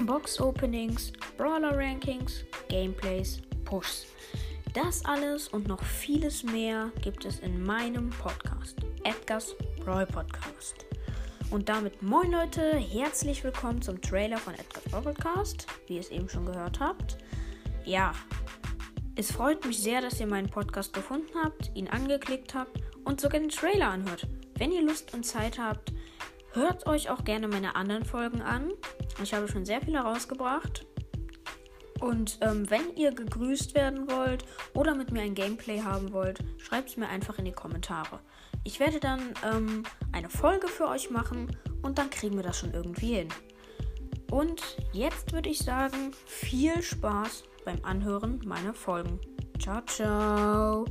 Box-Openings, Brawler-Rankings, Gameplays, Pushs. Das alles und noch vieles mehr gibt es in meinem Podcast, Edgar's Brawl Podcast. Und damit moin Leute, herzlich willkommen zum Trailer von Edgar's Brawl Podcast, wie ihr es eben schon gehört habt. Ja, es freut mich sehr, dass ihr meinen Podcast gefunden habt, ihn angeklickt habt und sogar den Trailer anhört. Wenn ihr Lust und Zeit habt, hört euch auch gerne meine anderen Folgen an. Ich habe schon sehr viele rausgebracht. Und ähm, wenn ihr gegrüßt werden wollt oder mit mir ein Gameplay haben wollt, schreibt es mir einfach in die Kommentare. Ich werde dann ähm, eine Folge für euch machen und dann kriegen wir das schon irgendwie hin. Und jetzt würde ich sagen, viel Spaß beim Anhören meiner Folgen. Ciao, ciao.